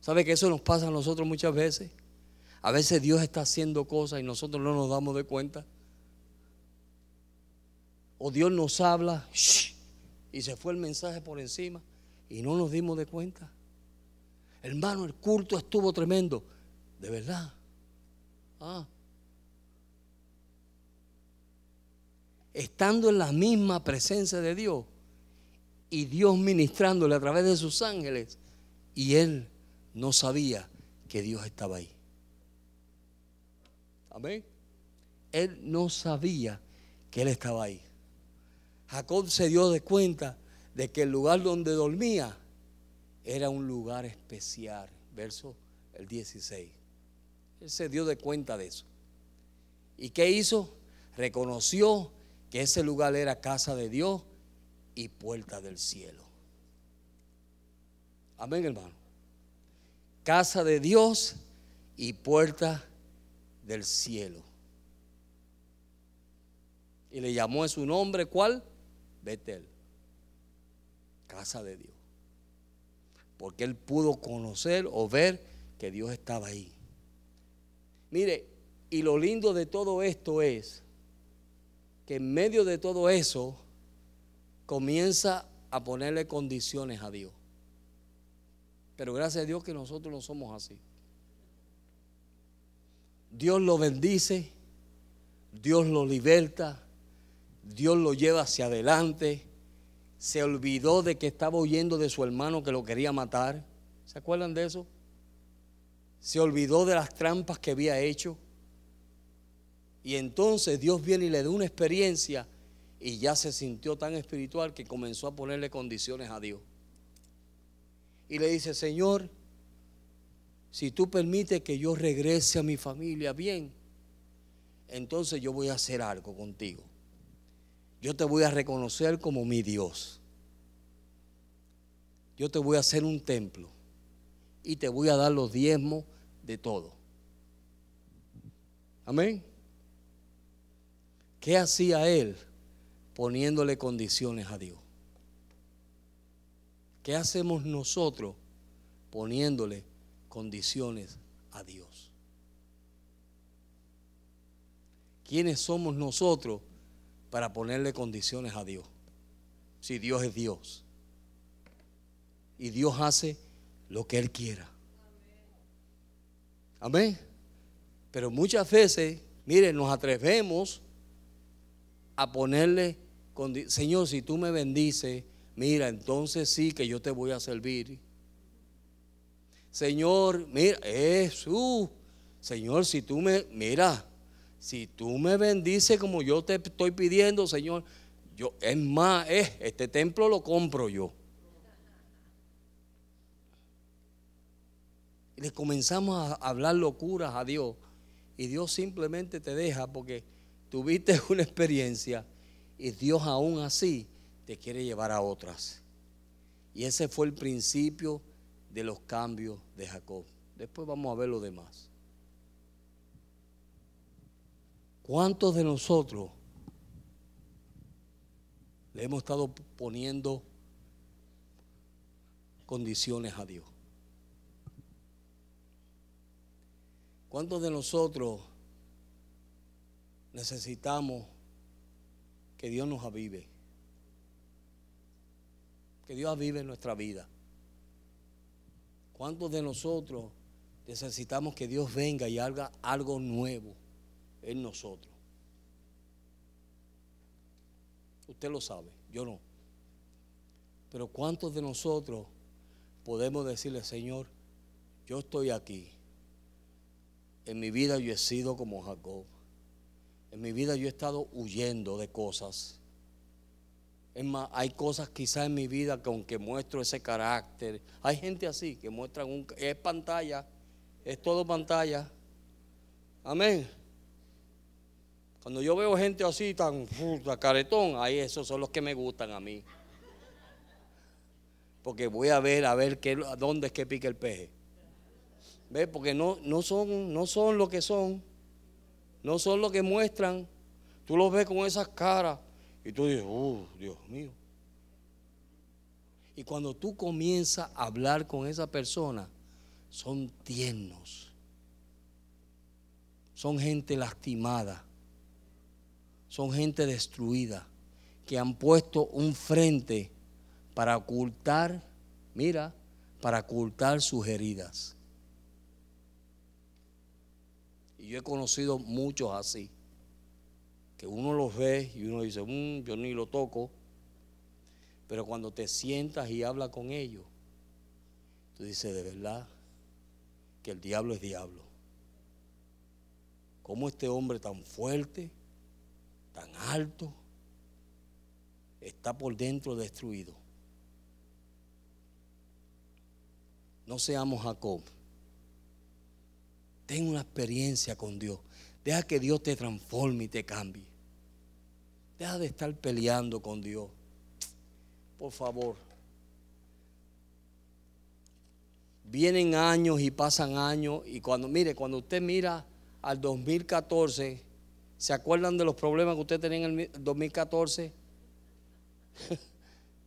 ¿Sabe que eso nos pasa a nosotros muchas veces? A veces Dios está haciendo cosas y nosotros no nos damos de cuenta. O Dios nos habla y se fue el mensaje por encima y no nos dimos de cuenta. Hermano, el culto estuvo tremendo. De verdad. Ah. estando en la misma presencia de Dios y Dios ministrándole a través de sus ángeles y él no sabía que Dios estaba ahí. Amén. Él no sabía que él estaba ahí. Jacob se dio de cuenta de que el lugar donde dormía era un lugar especial. Verso el 16. Él se dio de cuenta de eso. ¿Y qué hizo? Reconoció que ese lugar era casa de Dios y puerta del cielo. Amén, hermano. Casa de Dios y puerta del cielo. Y le llamó a su nombre, ¿cuál? Betel. Casa de Dios. Porque él pudo conocer o ver que Dios estaba ahí. Mire, y lo lindo de todo esto es que en medio de todo eso comienza a ponerle condiciones a Dios. Pero gracias a Dios que nosotros no somos así. Dios lo bendice, Dios lo liberta, Dios lo lleva hacia adelante. Se olvidó de que estaba huyendo de su hermano que lo quería matar. ¿Se acuerdan de eso? Se olvidó de las trampas que había hecho. Y entonces Dios viene y le da una experiencia y ya se sintió tan espiritual que comenzó a ponerle condiciones a Dios. Y le dice, Señor, si tú permites que yo regrese a mi familia bien, entonces yo voy a hacer algo contigo. Yo te voy a reconocer como mi Dios. Yo te voy a hacer un templo y te voy a dar los diezmos de todo. Amén. ¿Qué hacía él poniéndole condiciones a Dios? ¿Qué hacemos nosotros poniéndole condiciones a Dios? ¿Quiénes somos nosotros para ponerle condiciones a Dios? Si Dios es Dios. Y Dios hace lo que Él quiera. Amén. Pero muchas veces, miren, nos atrevemos a ponerle, Señor, si tú me bendices, mira, entonces sí que yo te voy a servir. Señor, mira, Jesús, Señor, si tú me, mira, si tú me bendices como yo te estoy pidiendo, Señor, Yo, es más, es, este templo lo compro yo. Y le comenzamos a hablar locuras a Dios. Y Dios simplemente te deja porque tuviste (laughs) una experiencia y Dios aún así te quiere llevar a otras. Y ese fue el principio de los cambios de Jacob. Después vamos a ver lo demás. ¿Cuántos de nosotros le hemos estado poniendo condiciones a Dios? ¿Cuántos de nosotros necesitamos que Dios nos avive? Que Dios avive nuestra vida. ¿Cuántos de nosotros necesitamos que Dios venga y haga algo nuevo en nosotros? Usted lo sabe, yo no. Pero ¿cuántos de nosotros podemos decirle, Señor, yo estoy aquí? En mi vida yo he sido como Jacob. En mi vida yo he estado huyendo de cosas. Es más, hay cosas quizás en mi vida que aunque muestro ese carácter, hay gente así que muestran un... Es pantalla, es todo pantalla. Amén. Cuando yo veo gente así tan caretón, ahí esos son los que me gustan a mí. Porque voy a ver, a ver dónde es que pica el peje. ¿Ves? Porque no, no, son, no son lo que son. No son lo que muestran. Tú los ves con esas caras. Y tú dices, oh, Dios mío. Y cuando tú comienzas a hablar con esa persona, son tiernos. Son gente lastimada. Son gente destruida. Que han puesto un frente para ocultar, mira, para ocultar sus heridas. Y yo he conocido muchos así que uno los ve y uno dice, mm, yo ni lo toco. Pero cuando te sientas y hablas con ellos, tú dices, de verdad, que el diablo es diablo. ¿Cómo este hombre tan fuerte, tan alto, está por dentro destruido? No seamos Jacob. Ten una experiencia con Dios. Deja que Dios te transforme y te cambie. Deja de estar peleando con Dios. Por favor. Vienen años y pasan años y cuando, mire, cuando usted mira al 2014, ¿se acuerdan de los problemas que usted tenía en el 2014? (laughs)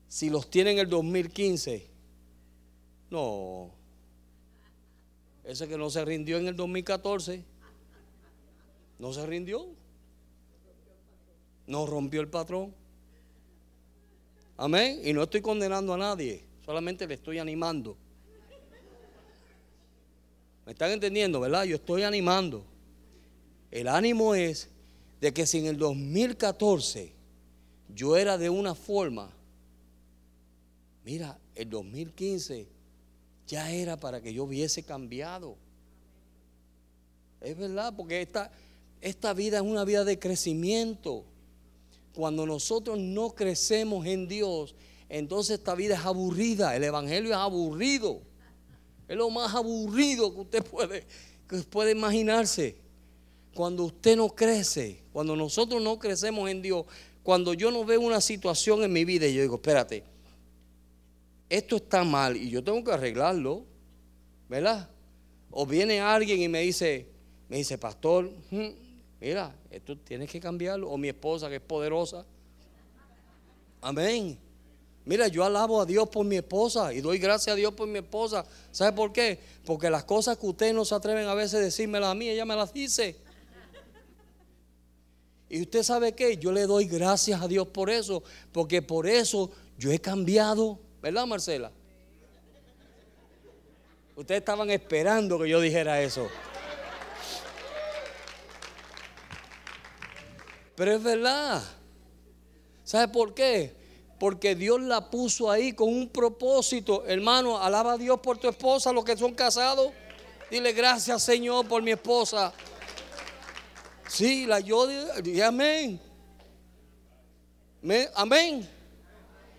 si los tiene en el 2015, no. Ese que no se rindió en el 2014, no se rindió. No rompió el patrón. Amén. Y no estoy condenando a nadie, solamente le estoy animando. ¿Me están entendiendo, verdad? Yo estoy animando. El ánimo es de que si en el 2014 yo era de una forma, mira, el 2015 ya era para que yo hubiese cambiado. Es verdad, porque esta, esta vida es una vida de crecimiento. Cuando nosotros no crecemos en Dios, entonces esta vida es aburrida. El Evangelio es aburrido. Es lo más aburrido que usted puede, que puede imaginarse. Cuando usted no crece, cuando nosotros no crecemos en Dios, cuando yo no veo una situación en mi vida y yo digo, espérate, esto está mal y yo tengo que arreglarlo, ¿verdad? O viene alguien y me dice, me dice, pastor, hmm, mira, esto tienes que cambiarlo. O mi esposa que es poderosa. Amén. Mira, yo alabo a Dios por mi esposa y doy gracias a Dios por mi esposa. ¿Sabe por qué? Porque las cosas que ustedes no se atreven a veces a decírmelas a mí, ella me las dice. Y usted sabe qué, yo le doy gracias a Dios por eso, porque por eso yo he cambiado, ¿verdad Marcela? Ustedes estaban esperando que yo dijera eso. Pero es verdad. ¿Sabe por qué? Porque Dios la puso ahí con un propósito. Hermano, alaba a Dios por tu esposa, los que son casados. Dile gracias, Señor, por mi esposa. Sí, la yo, amén. Amén.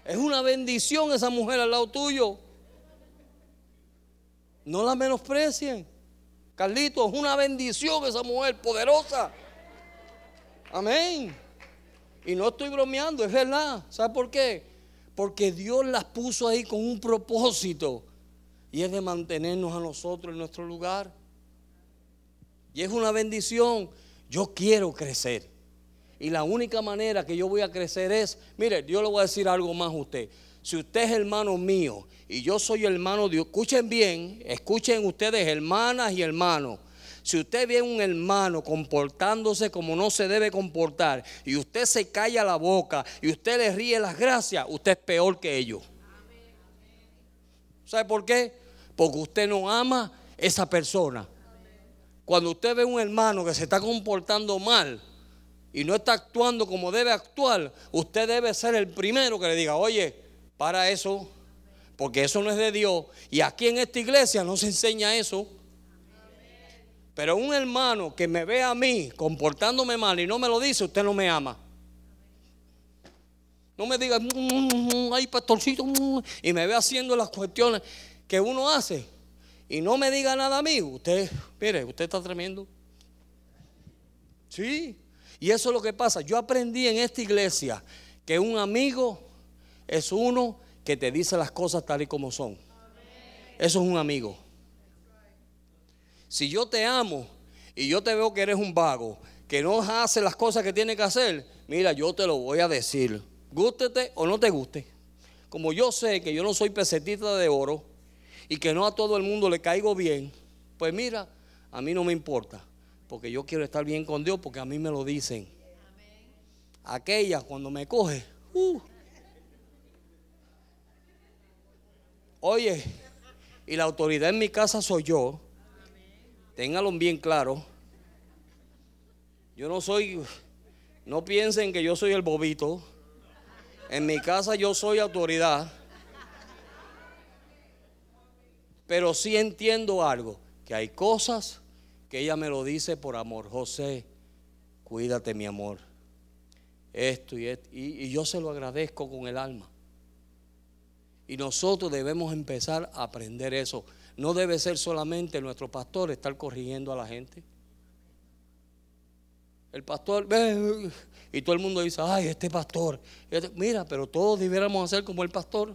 Es una bendición esa mujer al lado tuyo. No la menosprecien. Carlito, es una bendición esa mujer poderosa. Amén. Y no estoy bromeando, es verdad. ¿Sabe por qué? Porque Dios las puso ahí con un propósito. Y es de mantenernos a nosotros en nuestro lugar. Y es una bendición. Yo quiero crecer. Y la única manera que yo voy a crecer es, mire, yo le voy a decir algo más a usted. Si usted es hermano mío y yo soy hermano de Dios, escuchen bien, escuchen ustedes hermanas y hermanos. Si usted ve a un hermano comportándose como no se debe comportar y usted se calla la boca y usted le ríe las gracias, usted es peor que ellos. ¿Sabe por qué? Porque usted no ama esa persona. Cuando usted ve a un hermano que se está comportando mal, y no está actuando como debe actuar, usted debe ser el primero que le diga, oye, para eso, porque eso no es de Dios. Y aquí en esta iglesia no se enseña eso. Pero un hermano que me ve a mí comportándome mal y no me lo dice, usted no me ama. No me diga, mm, mm, mm, ay, pastorcito, y me ve haciendo las cuestiones que uno hace. Y no me diga nada a mí. Usted, mire, usted está tremendo. Sí, y eso es lo que pasa. Yo aprendí en esta iglesia que un amigo es uno que te dice las cosas tal y como son. Eso es un amigo. Si yo te amo y yo te veo que eres un vago, que no hace las cosas que tiene que hacer, mira, yo te lo voy a decir. Gústete o no te guste. Como yo sé que yo no soy pesetita de oro y que no a todo el mundo le caigo bien, pues mira, a mí no me importa porque yo quiero estar bien con Dios, porque a mí me lo dicen. Aquella cuando me coge, uh. oye, y la autoridad en mi casa soy yo, ténganlo bien claro. Yo no soy, no piensen que yo soy el bobito. En mi casa yo soy autoridad. Pero sí entiendo algo, que hay cosas que ella me lo dice por amor. José, cuídate mi amor. Esto y esto. Y, yo se lo agradezco con el alma. Y nosotros debemos empezar a aprender eso. No debe ser solamente nuestro pastor estar corrigiendo a la gente. El pastor, ve, y todo el mundo dice, ay, este pastor. Este-". mira, pero todos debiéramos hacer como el pastor.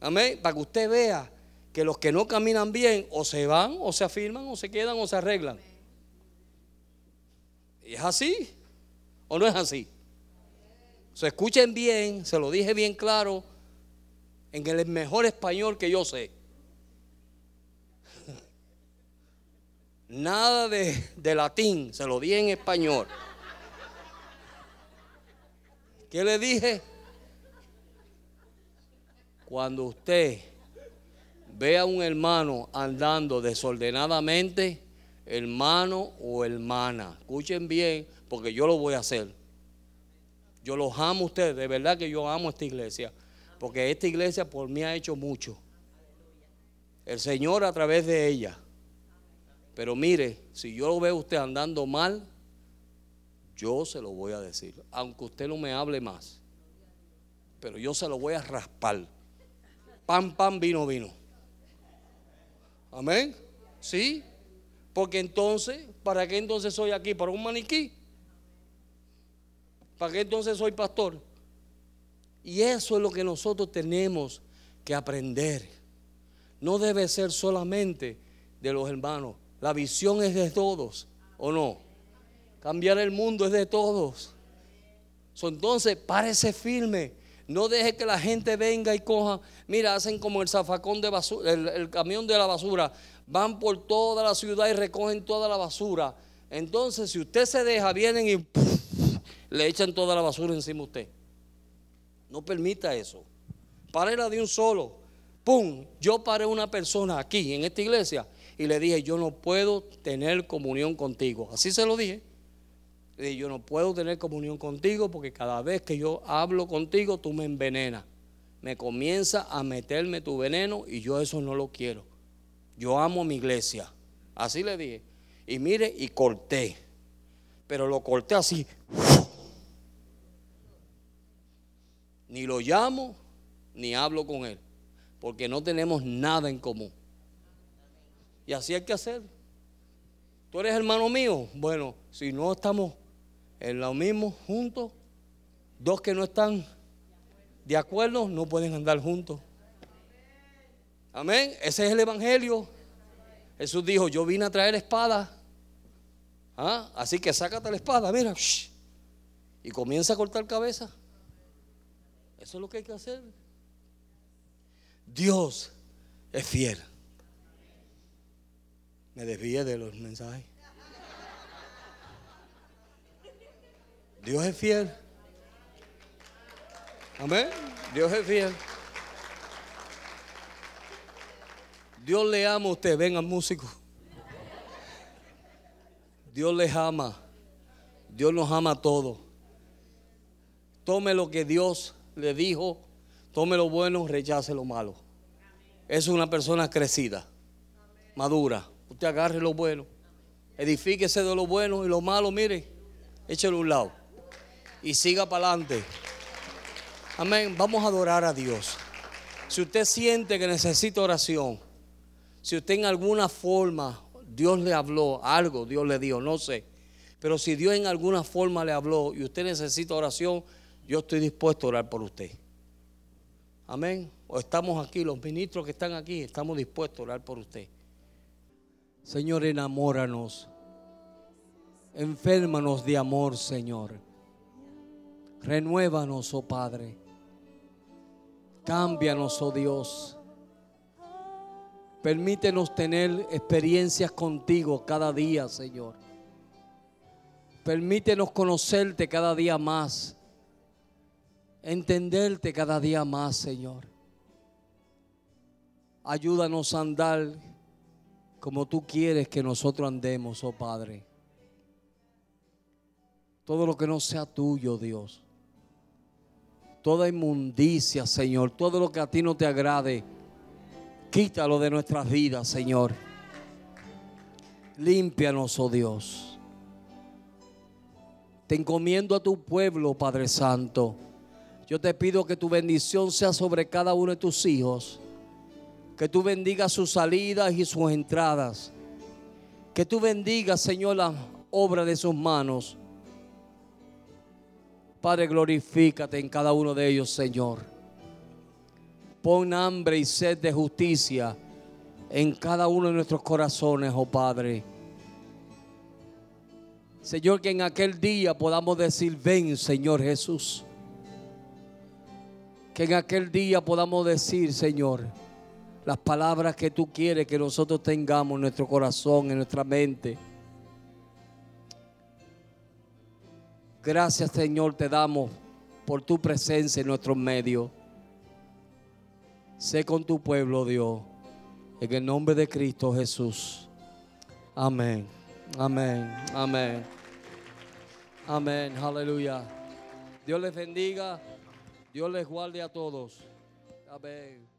Amén. Para que usted vea que los que no caminan bien o se van o se afirman o se quedan o se arreglan. ¿Y es así o no es así? Se escuchen bien, se lo dije bien claro, en el mejor español que yo sé. (laughs) Nada de, de latín, se lo dije en español. ¿Qué le dije? Cuando usted ve a un hermano andando desordenadamente, hermano o hermana, escuchen bien, porque yo lo voy a hacer. Yo los amo a ustedes, de verdad que yo amo esta iglesia, porque esta iglesia por mí ha hecho mucho. El Señor a través de ella. Pero mire, si yo lo veo a usted andando mal, yo se lo voy a decir, aunque usted no me hable más. Pero yo se lo voy a raspar. Pan, pan, vino, vino. Amén. Sí. Porque entonces, ¿para qué entonces soy aquí? ¿Para un maniquí? ¿Para qué entonces soy pastor? Y eso es lo que nosotros tenemos que aprender. No debe ser solamente de los hermanos. La visión es de todos, ¿o no? Cambiar el mundo es de todos. entonces, párese firme. No deje que la gente venga y coja. Mira, hacen como el zafacón de basura, el, camión de la basura. Van por toda la ciudad y recogen toda la basura. Entonces, si usted se deja, vienen y (laughs) le echan toda la basura encima a usted. No permita eso. Párela de un solo. ¡Pum! Yo paré una persona aquí en esta iglesia y le dije, yo no puedo tener comunión contigo. Así se lo dije yo no puedo tener comunión contigo porque cada vez que yo hablo contigo tú me envenenas. Me comienza a meterme tu veneno y yo eso no lo quiero. Yo amo mi iglesia. Así le dije. Y mire, y corté. Pero lo corté así. Ni lo llamo, ni hablo con él, porque no tenemos nada en común. Y así hay que hacer. Tú eres hermano mío. Bueno, si no estamos en lo mismo juntos, dos que no están de acuerdo no pueden andar juntos. Amén. Ese es el evangelio. Jesús dijo: Yo vine a traer espada. ¿Ah? Así que sácate la espada, mira. Y comienza a cortar cabeza. Eso es lo que hay que hacer. Dios es fiel. Me desvíe de los mensajes. Dios es fiel. Amén. Dios es fiel. Dios le ama a usted. Venga, músico. Dios les ama. Dios nos ama a todos. Tome lo que Dios le dijo. Tome lo bueno, rechace lo malo. Es una persona crecida, madura. Usted agarre lo bueno. Edifíquese de lo bueno y lo malo, mire, échelo a un lado. Y siga para adelante. Amén. Vamos a adorar a Dios. Si usted siente que necesita oración, si usted en alguna forma Dios le habló algo, Dios le dijo, no sé. Pero si Dios en alguna forma le habló y usted necesita oración, yo estoy dispuesto a orar por usted. Amén. O estamos aquí, los ministros que están aquí, estamos dispuestos a orar por usted. Señor, enamóranos. Enférmanos de amor, Señor. Renuévanos, oh Padre. Cámbianos, oh Dios. Permítenos tener experiencias contigo cada día, Señor. Permítenos conocerte cada día más. Entenderte cada día más, Señor. Ayúdanos a andar como tú quieres que nosotros andemos, oh Padre. Todo lo que no sea tuyo, Dios toda inmundicia, Señor, todo lo que a ti no te agrade, quítalo de nuestras vidas, Señor. Límpianos, oh Dios. Te encomiendo a tu pueblo, Padre Santo. Yo te pido que tu bendición sea sobre cada uno de tus hijos. Que tú bendigas sus salidas y sus entradas. Que tú bendigas, Señor, la obra de sus manos. Padre, glorifícate en cada uno de ellos, Señor. Pon hambre y sed de justicia en cada uno de nuestros corazones, oh Padre. Señor, que en aquel día podamos decir, ven, Señor Jesús. Que en aquel día podamos decir, Señor, las palabras que tú quieres que nosotros tengamos en nuestro corazón, en nuestra mente. Gracias Señor te damos por tu presencia en nuestro medio. Sé con tu pueblo, Dios. En el nombre de Cristo Jesús. Amén. Amén. Amén. Amén. Aleluya. Dios les bendiga. Dios les guarde a todos. Amén.